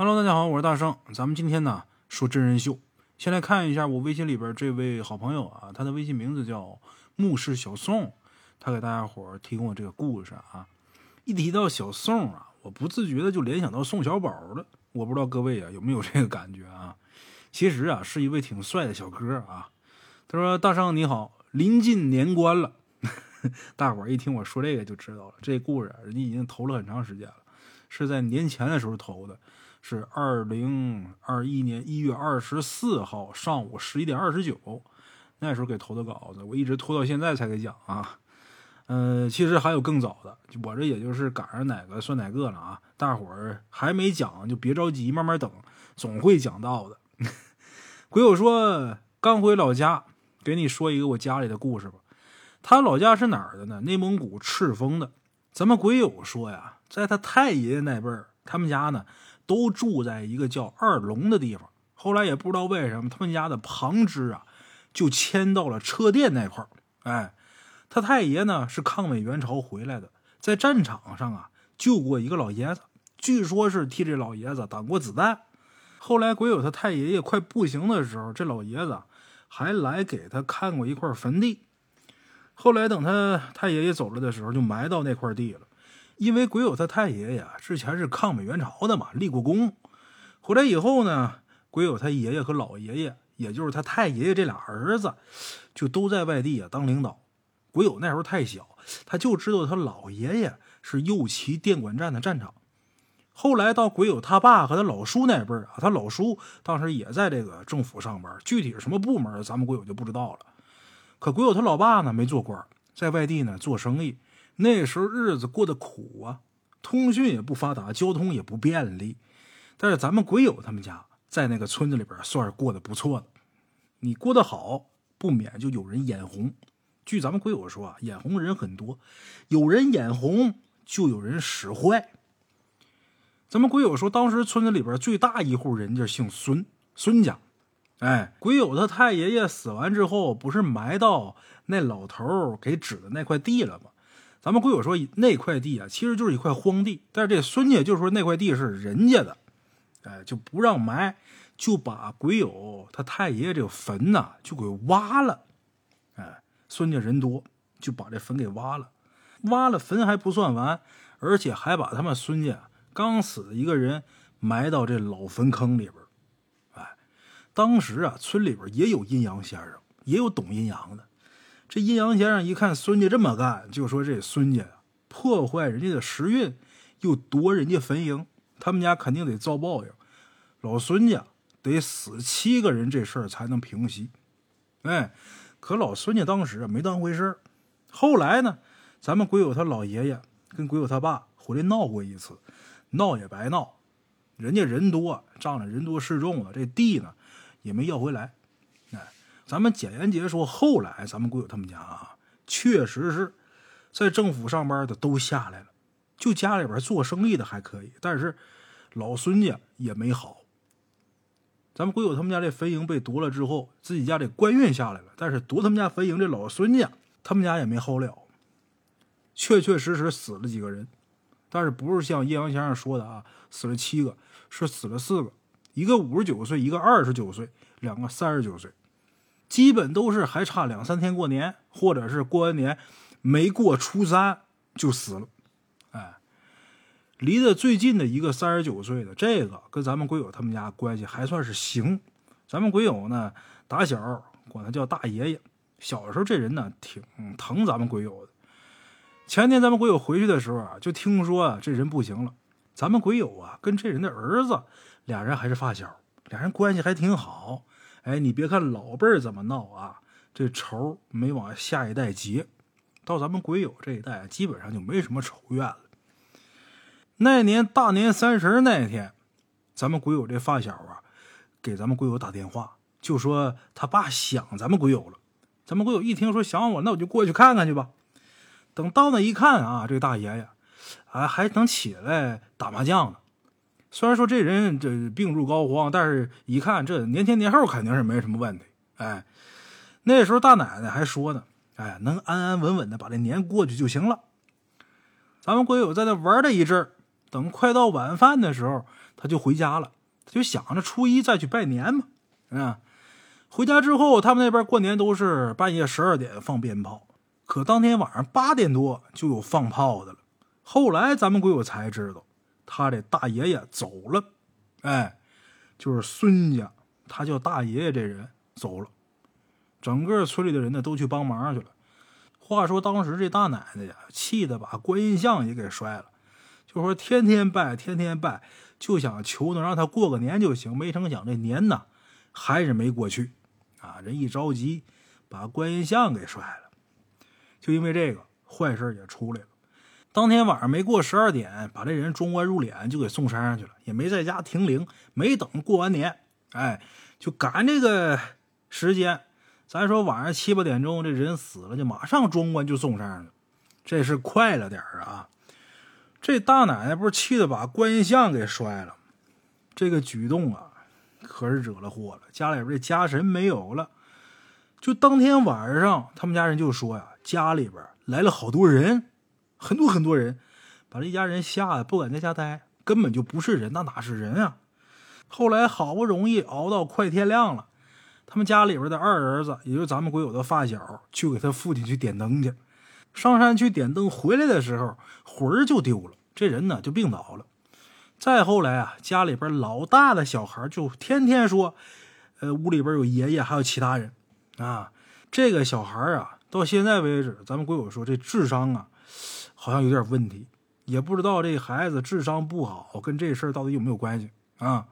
Hello，大家好，我是大圣。咱们今天呢说真人秀，先来看一下我微信里边这位好朋友啊，他的微信名字叫牧师小宋，他给大家伙提供这个故事啊。一提到小宋啊，我不自觉的就联想到宋小宝了。我不知道各位啊有没有这个感觉啊？其实啊是一位挺帅的小哥啊。他说：“大圣你好，临近年关了，大伙儿一听我说这个就知道了，这故事人家已经投了很长时间了，是在年前的时候投的。”是二零二一年一月二十四号上午十一点二十九，那时候给投的稿子，我一直拖到现在才给讲啊。嗯，其实还有更早的，我这也就是赶上哪个算哪个了啊。大伙儿还没讲就别着急，慢慢等，总会讲到的。鬼友说刚回老家，给你说一个我家里的故事吧。他老家是哪儿的呢？内蒙古赤峰的。咱们鬼友说呀，在他太爷爷那辈儿，他们家呢。都住在一个叫二龙的地方。后来也不知道为什么，他们家的旁支啊，就迁到了车店那块儿。哎，他太爷呢是抗美援朝回来的，在战场上啊救过一个老爷子，据说是替这老爷子挡过子弹。后来鬼友他太爷爷快不行的时候，这老爷子还来给他看过一块坟地。后来等他太爷爷走了的时候，就埋到那块地了。因为鬼友他太爷爷之前是抗美援朝的嘛，立过功。回来以后呢，鬼友他爷爷和老爷爷，也就是他太爷爷这俩儿子，就都在外地啊当领导。鬼友那时候太小，他就知道他老爷爷是右旗电管站的站长。后来到鬼友他爸和他老叔那辈啊，他老叔当时也在这个政府上班，具体是什么部门，咱们鬼友就不知道了。可鬼友他老爸呢，没做官，在外地呢做生意。那时候日子过得苦啊，通讯也不发达，交通也不便利。但是咱们鬼友他们家在那个村子里边算是过得不错的。你过得好，不免就有人眼红。据咱们鬼友说啊，眼红人很多，有人眼红就有人使坏。咱们鬼友说，当时村子里边最大一户人家姓孙，孙家。哎，鬼友他太爷爷死完之后，不是埋到那老头给指的那块地了吗？咱们鬼友说那块地啊，其实就是一块荒地，但是这孙家就说那块地是人家的，哎，就不让埋，就把鬼友他太爷爷这个坟呐就给挖了，哎，孙家人多，就把这坟给挖了，挖了坟还不算完，而且还把他们孙家刚死的一个人埋到这老坟坑里边，哎，当时啊村里边也有阴阳先生，也有懂阴阳的。这阴阳先生一看孙家这么干，就说这孙家破坏人家的时运，又夺人家坟茔，他们家肯定得遭报应。老孙家得死七个人，这事儿才能平息。哎，可老孙家当时没当回事儿。后来呢，咱们鬼友他老爷爷跟鬼友他爸回来闹过一次，闹也白闹，人家人多仗着人多势众了，这地呢也没要回来。咱们简言结说，后来咱们鬼友他们家啊，确实是在政府上班的都下来了，就家里边做生意的还可以，但是老孙家也没好。咱们鬼友他们家这坟茔被夺了之后，自己家这官运下来了，但是夺他们家坟茔这老孙家，他们家也没好了，确确实实死了几个人，但是不是像阴阳先生说的啊，死了七个，是死了四个，一个五十九岁，一个二十九岁，两个三十九岁。基本都是还差两三天过年，或者是过完年没过初三就死了。哎，离得最近的一个三十九岁的，这个跟咱们鬼友他们家关系还算是行。咱们鬼友呢，打小管他叫大爷爷。小时候这人呢，挺疼咱们鬼友的。前天咱们鬼友回去的时候啊，就听说啊，这人不行了。咱们鬼友啊，跟这人的儿子俩人还是发小，俩人关系还挺好。哎，你别看老辈儿怎么闹啊，这仇没往下一代结，到咱们鬼友这一代，基本上就没什么仇怨了。那年大年三十那天，咱们鬼友这发小啊，给咱们鬼友打电话，就说他爸想咱们鬼友了。咱们鬼友一听说想我，那我就过去看看去吧。等到那一看啊，这个大爷爷，啊还能起来打麻将呢。虽然说这人这病入膏肓，但是一看这年前年后肯定是没什么问题。哎，那时候大奶奶还说呢：“哎，能安安稳稳的把这年过去就行了。”咱们鬼友在那玩了一阵等快到晚饭的时候，他就回家了。他就想着初一再去拜年嘛。啊，回家之后，他们那边过年都是半夜十二点放鞭炮，可当天晚上八点多就有放炮的了。后来咱们鬼友才知道，他这大爷爷走了。哎，就是孙家，他叫大爷爷这人走了，整个村里的人呢都去帮忙去了。话说当时这大奶奶呀，气得把观音像也给摔了，就说天天拜，天天拜，就想求能让他过个年就行。没成想这年呢，还是没过去啊！人一着急，把观音像给摔了。就因为这个坏事也出来了。当天晚上没过十二点，把这人装棺入殓，就给送山上去了，也没在家停灵。没等过完年，哎，就赶这个时间。咱说晚上七八点钟，这人死了，就马上装棺就送山上了，这是快了点啊！这大奶奶不是气得把观音像给摔了，这个举动啊，可是惹了祸了。家里边这家神没有了，就当天晚上，他们家人就说呀，家里边来了好多人，很多很多人，把这一家人吓得不敢在家待，根本就不是人，那哪是人啊？后来好不容易熬到快天亮了。他们家里边的二儿子，也就是咱们鬼友的发小，去给他父亲去点灯去。上山去点灯，回来的时候魂儿就丢了，这人呢就病倒了。再后来啊，家里边老大的小孩就天天说，呃，屋里边有爷爷，还有其他人啊。这个小孩啊，到现在为止，咱们鬼友说这智商啊，好像有点问题，也不知道这孩子智商不好跟这事儿到底有没有关系啊。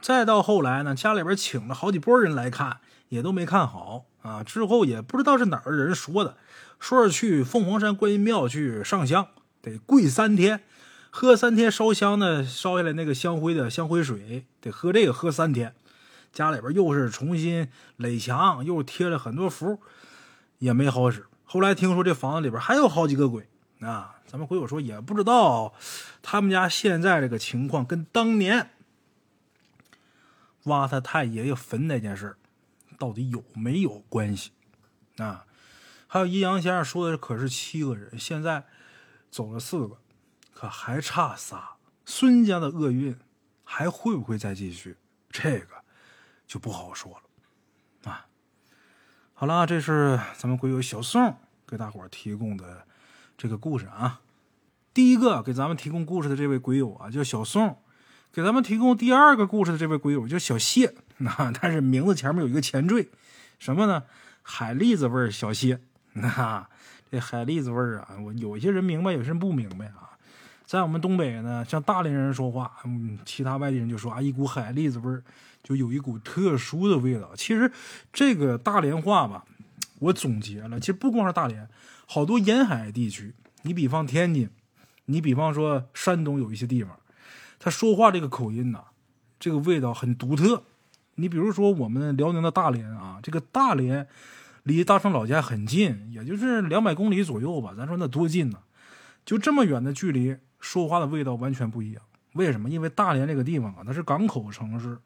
再到后来呢，家里边请了好几波人来看，也都没看好啊。之后也不知道是哪儿人说的，说是去凤凰山观音庙去上香，得跪三天，喝三天烧香呢，烧下来那个香灰的香灰水，得喝这个喝三天。家里边又是重新垒墙，又贴了很多符，也没好使。后来听说这房子里边还有好几个鬼啊，咱们鬼友说也不知道他们家现在这个情况跟当年。挖他太爷爷坟那件事到底有没有关系？啊，还有阴阳先生说的可是七个人，现在走了四个，可还差仨。孙家的厄运还会不会再继续？这个就不好说了。啊，好了，这是咱们鬼友小宋给大伙提供的这个故事啊。第一个给咱们提供故事的这位鬼友啊，叫小宋。给咱们提供第二个故事的这位鬼友叫小谢，那但是名字前面有一个前缀，什么呢？海蛎子味儿小谢。那这海蛎子味儿啊，我有些人明白，有些人不明白啊。在我们东北呢，像大连人说话，嗯，其他外地人就说啊，一股海蛎子味儿，就有一股特殊的味道。其实这个大连话吧，我总结了，其实不光是大连，好多沿海地区，你比方天津，你比方说山东有一些地方。他说话这个口音呐，这个味道很独特。你比如说我们辽宁的大连啊，这个大连离大成老家很近，也就是两百公里左右吧。咱说那多近呢？就这么远的距离，说话的味道完全不一样。为什么？因为大连这个地方啊，它是港口城市。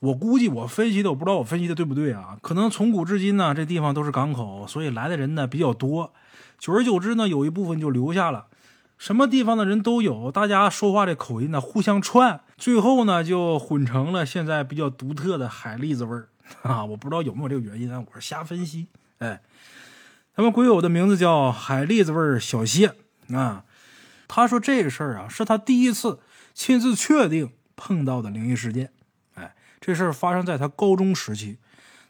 我估计我分析的，我不知道我分析的对不对啊？可能从古至今呢，这地方都是港口，所以来的人呢比较多。久而久之呢，有一部分就留下了。什么地方的人都有，大家说话这口音呢互相串，最后呢就混成了现在比较独特的海蛎子味儿 啊！我不知道有没有这个原因啊，我是瞎分析。哎，咱们鬼友的名字叫海蛎子味儿小谢啊。他说这个事儿啊是他第一次亲自确定碰到的灵异事件。哎，这事儿发生在他高中时期，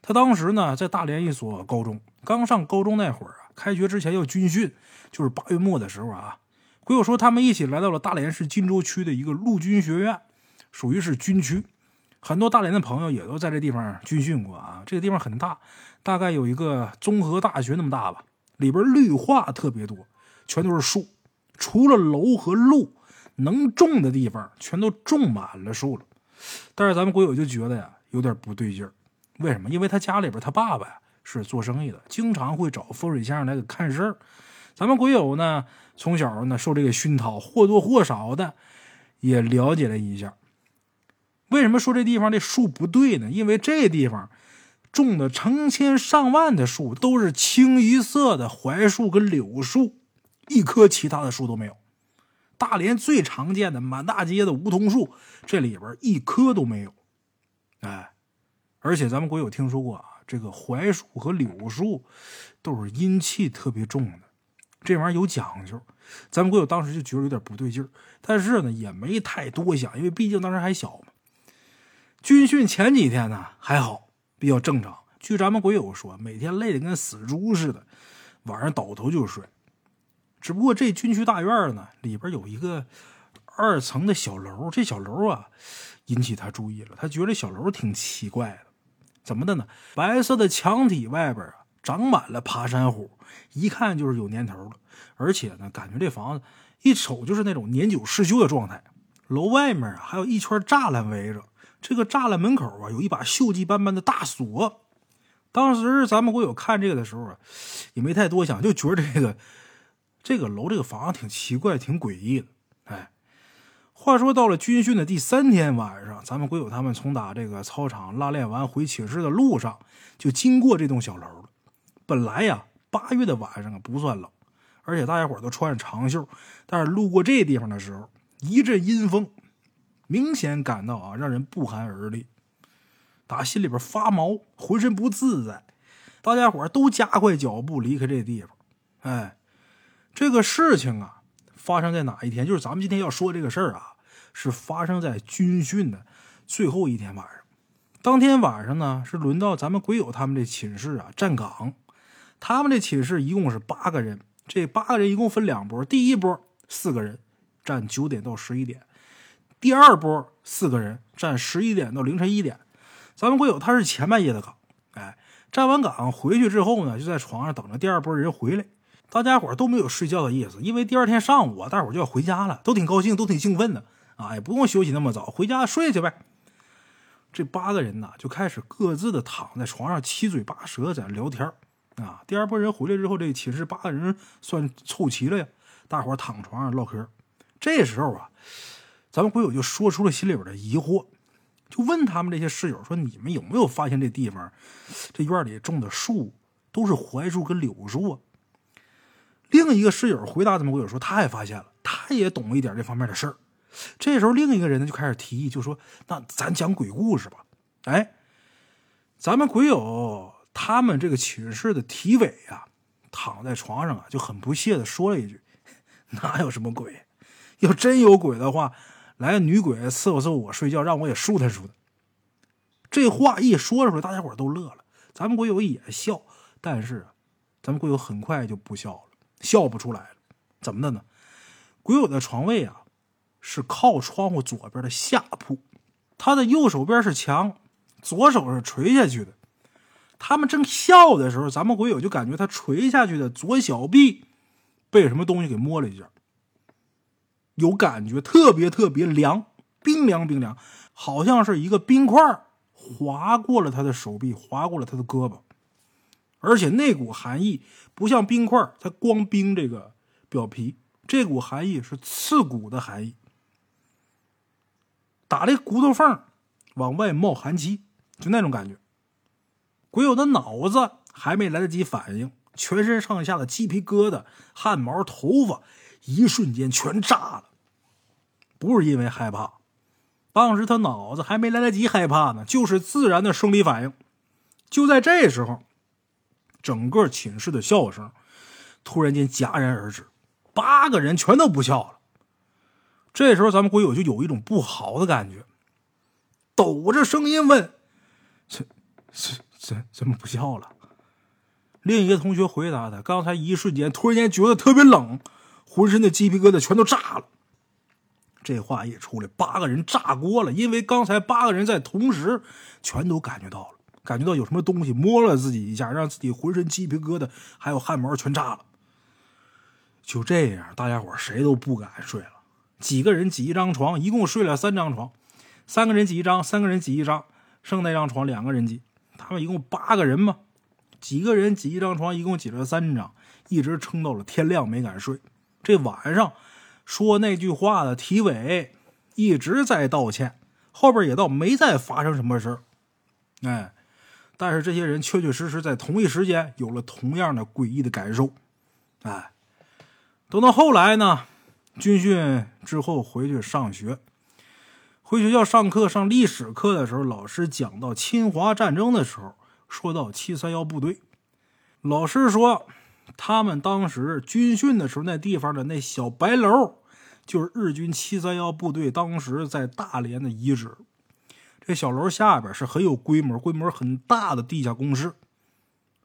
他当时呢在大连一所高中，刚上高中那会儿啊，开学之前要军训，就是八月末的时候啊。鬼友说，他们一起来到了大连市金州区的一个陆军学院，属于是军区。很多大连的朋友也都在这地方军训过啊。这个地方很大，大概有一个综合大学那么大吧。里边绿化特别多，全都是树，除了楼和路，能种的地方全都种满了树了。但是咱们鬼友就觉得呀，有点不对劲儿。为什么？因为他家里边他爸爸呀是做生意的，经常会找风水先生来给看事儿。咱们鬼友呢，从小呢受这个熏陶，或多或少的也了解了一下。为什么说这地方的树不对呢？因为这地方种的成千上万的树都是清一色的槐树跟柳树，一棵其他的树都没有。大连最常见的满大街的梧桐树，这里边一棵都没有。哎，而且咱们国有听说过啊，这个槐树和柳树都是阴气特别重的，这玩意儿有讲究。咱们国有当时就觉得有点不对劲儿，但是呢也没太多想，因为毕竟当时还小嘛。军训前几天呢还好，比较正常。据咱们国友说，每天累得跟死猪似的，晚上倒头就睡。只不过这军区大院呢，里边有一个二层的小楼，这小楼啊引起他注意了。他觉得小楼挺奇怪的，怎么的呢？白色的墙体外边啊，长满了爬山虎，一看就是有年头了。而且呢，感觉这房子一瞅就是那种年久失修的状态。楼外面啊，还有一圈栅栏围着。这个栅栏门口啊，有一把锈迹斑斑的大锁。当时咱们国友看这个的时候啊，也没太多想，就觉得这个这个楼、这个房挺奇怪、挺诡异的。哎，话说到了军训的第三天晚上，咱们鬼友他们从打这个操场拉练完回寝室的路上，就经过这栋小楼了。本来呀，八月的晚上啊不算冷，而且大家伙都穿着长袖，但是路过这地方的时候，一阵阴风。明显感到啊，让人不寒而栗，打心里边发毛，浑身不自在。大家伙都加快脚步离开这地方。哎，这个事情啊，发生在哪一天？就是咱们今天要说这个事儿啊，是发生在军训的最后一天晚上。当天晚上呢，是轮到咱们鬼友他们这寝室啊站岗。他们这寝室一共是八个人，这八个人一共分两波，第一波四个人站九点到十一点。第二波四个人站十一点到凌晨一点，咱们鬼友他是前半夜的岗，哎，站完岗回去之后呢，就在床上等着第二波人回来。大家伙都没有睡觉的意思，因为第二天上午啊，大伙就要回家了，都挺高兴，都挺兴奋的啊，也不用休息那么早，回家睡去呗。这八个人呢，就开始各自的躺在床上七嘴八舌在聊天啊。第二波人回来之后，这寝室八个人算凑齐了呀，大伙躺床上唠嗑。这时候啊。咱们鬼友就说出了心里边的疑惑，就问他们这些室友说：“你们有没有发现这地方，这院里种的树都是槐树跟柳树啊？”另一个室友回答咱们鬼友说：“他也发现了，他也懂一点这方面的事儿。”这时候，另一个人呢就开始提议，就说：“那咱讲鬼故事吧。”哎，咱们鬼友他们这个寝室的体委呀，躺在床上啊，就很不屑的说了一句：“ 哪有什么鬼？要真有鬼的话。”来个女鬼伺候伺候我睡觉，让我也舒坦舒坦。这话一说出来，大家伙都乐了。咱们鬼友也笑，但是咱们鬼友很快就不笑了，笑不出来了。怎么的呢？鬼友的床位啊是靠窗户左边的下铺，他的右手边是墙，左手是垂下去的。他们正笑的时候，咱们鬼友就感觉他垂下去的左小臂被什么东西给摸了一下。有感觉，特别特别凉，冰凉冰凉，好像是一个冰块划过了他的手臂，划过了他的胳膊，而且那股寒意不像冰块，它光冰这个表皮，这股寒意是刺骨的寒意，打这骨头缝往外冒寒气，就那种感觉。鬼友的脑子还没来得及反应，全身上下的鸡皮疙瘩、汗毛、头发，一瞬间全炸了。不是因为害怕，当时他脑子还没来得及害怕呢，就是自然的生理反应。就在这时候，整个寝室的笑声突然间戛然而止，八个人全都不笑了。这时候，咱们鬼友就有一种不好的感觉，抖着声音问：“怎、怎、怎、怎么不笑了？”另一个同学回答他：“刚才一瞬间，突然间觉得特别冷，浑身的鸡皮疙瘩全都炸了。”这话一出来，八个人炸锅了，因为刚才八个人在同时全都感觉到了，感觉到有什么东西摸了自己一下，让自己浑身鸡皮疙瘩还有汗毛全炸了。就这样，大家伙谁都不敢睡了。几个人挤一张床，一共睡了三张床，三个人挤一张，三个人挤一张，剩那张床两个人挤。他们一共八个人嘛，几个人挤一张床，一共挤了三张，一直撑到了天亮没敢睡。这晚上。说那句话的体委一直在道歉，后边也倒没再发生什么事儿，哎，但是这些人确确实实在同一时间有了同样的诡异的感受，哎，等到后来呢，军训之后回去上学，回学校上课上历史课的时候，老师讲到侵华战争的时候，说到七三幺部队，老师说他们当时军训的时候那地方的那小白楼，就是日军七三幺部队当时在大连的遗址。这小楼下边是很有规模、规模很大的地下工事，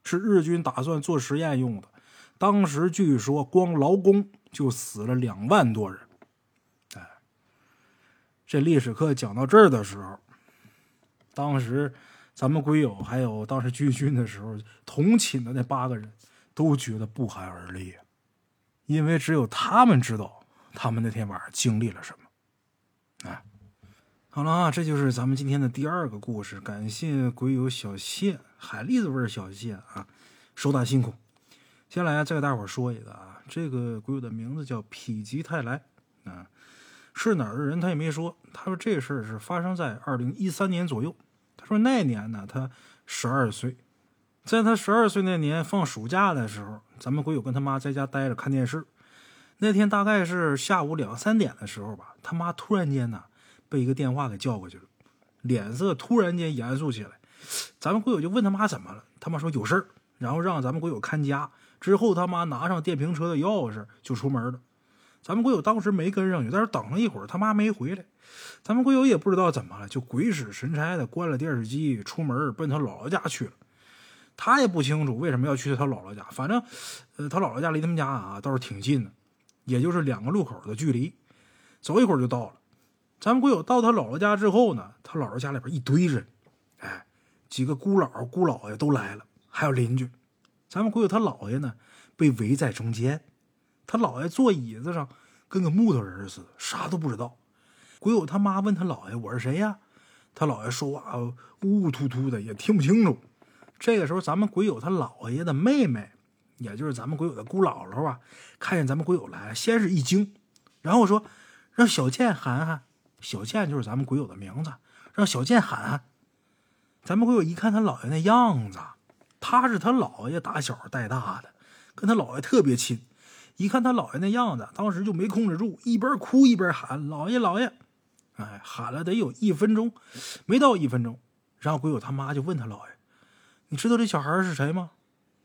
是日军打算做实验用的。当时据说光劳工就死了两万多人。哎，这历史课讲到这儿的时候，当时咱们鬼友还有当时军训的时候同寝的那八个人都觉得不寒而栗，因为只有他们知道他们那天晚上经历了什么。哎。好了啊，这就是咱们今天的第二个故事。感谢鬼友小谢，海蛎子味小谢啊，手打辛苦。先来再给大伙说一个啊，这个鬼友的名字叫否极泰来啊，是哪儿的人他也没说。他说这事儿是发生在二零一三年左右。他说那年呢，他十二岁，在他十二岁那年放暑假的时候，咱们鬼友跟他妈在家待着看电视。那天大概是下午两三点的时候吧，他妈突然间呢。被一个电话给叫过去了，脸色突然间严肃起来。咱们鬼友就问他妈怎么了，他妈说有事儿，然后让咱们鬼友看家。之后他妈拿上电瓶车的钥匙就出门了。咱们鬼友当时没跟上去，但是等了一会儿，他妈没回来。咱们鬼友也不知道怎么了，就鬼使神差的关了电视机，出门奔他姥姥家去了。他也不清楚为什么要去他姥姥家，反正，呃，他姥姥家离他们家啊倒是挺近的，也就是两个路口的距离，走一会儿就到了。咱们鬼友到他姥姥家之后呢，他姥姥家里边一堆人，哎，几个姑姥姑姥爷都来了，还有邻居。咱们鬼友他姥爷呢，被围在中间，他姥爷坐椅子上，跟个木头人似的，啥都不知道。鬼友他妈问他姥爷：“我是谁呀？”他姥爷说话呜呜突突的，也听不清楚。这个时候，咱们鬼友他姥爷的妹妹，也就是咱们鬼友的姑姥姥啊，看见咱们鬼友来，先是一惊，然后说：“让小健喊喊。”小健就是咱们鬼友的名字，让小健喊。咱们鬼友一看他姥爷那样子，他是他姥爷打小带大的，跟他姥爷特别亲。一看他姥爷那样子，当时就没控制住，一边哭一边喊：“姥爷，姥爷！”哎，喊了得有一分钟，没到一分钟，然后鬼友他妈就问他姥爷：“你知道这小孩是谁吗？”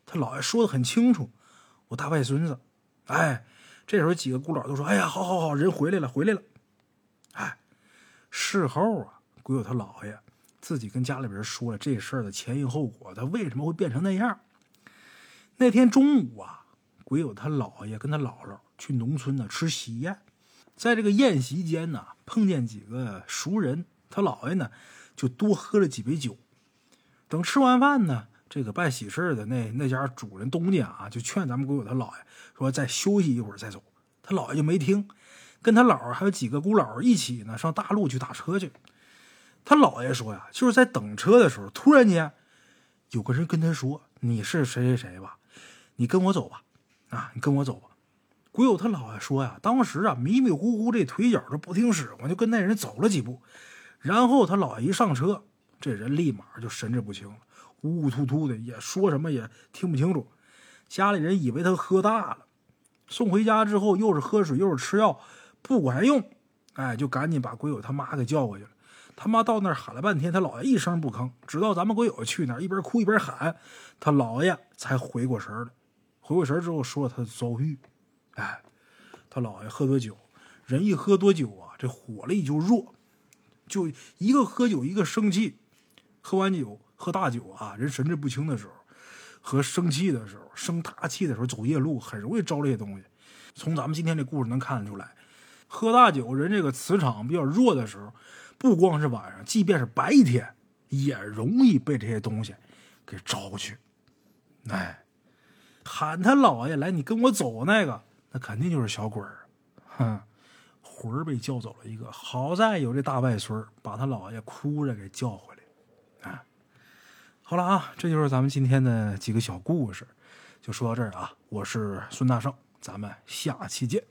他姥爷说的很清楚：“我大外孙子。”哎，这时候几个姑姥都说：“哎呀，好好好，人回来了，回来了。”哎。事后啊，鬼友他姥爷自己跟家里边说了这事儿的前因后果，他为什么会变成那样？那天中午啊，鬼友他姥爷跟他姥姥去农村呢吃喜宴，在这个宴席间呢，碰见几个熟人，他姥爷呢就多喝了几杯酒。等吃完饭呢，这个办喜事的那那家主人东家啊，就劝咱们鬼友他姥爷说再休息一会儿再走，他姥爷就没听。跟他姥儿还有几个姑姥儿一起呢，上大路去打车去。他姥爷说呀，就是在等车的时候，突然间有个人跟他说：“你是谁谁谁吧？你跟我走吧，啊，你跟我走吧。”鬼友他姥爷说呀，当时啊迷迷糊糊，这腿脚都不听使唤，就跟那人走了几步。然后他姥爷一上车，这人立马就神志不清了，呜呜突突的，也说什么也听不清楚。家里人以为他喝大了，送回家之后又是喝水又是吃药。不管用，哎，就赶紧把鬼友他妈给叫过去了。他妈到那儿喊了半天，他姥爷一声不吭，直到咱们鬼友去那儿，一边哭一边喊，他姥爷才回过神来。回过神之后，说了他的遭遇。哎，他姥爷喝多酒，人一喝多酒啊，这火力就弱，就一个喝酒一个生气。喝完酒喝大酒啊，人神志不清的时候，和生气的时候，生大气的时候，走夜路很容易招这些东西。从咱们今天这故事能看得出来。喝大酒，人这个磁场比较弱的时候，不光是晚上，即便是白天，也容易被这些东西给招去。哎，喊他姥爷来，你跟我走那个，那肯定就是小鬼儿，哼，魂儿被叫走了一个。好在有这大外孙把他姥爷哭着给叫回来。啊，好了啊，这就是咱们今天的几个小故事，就说到这儿啊。我是孙大圣，咱们下期见。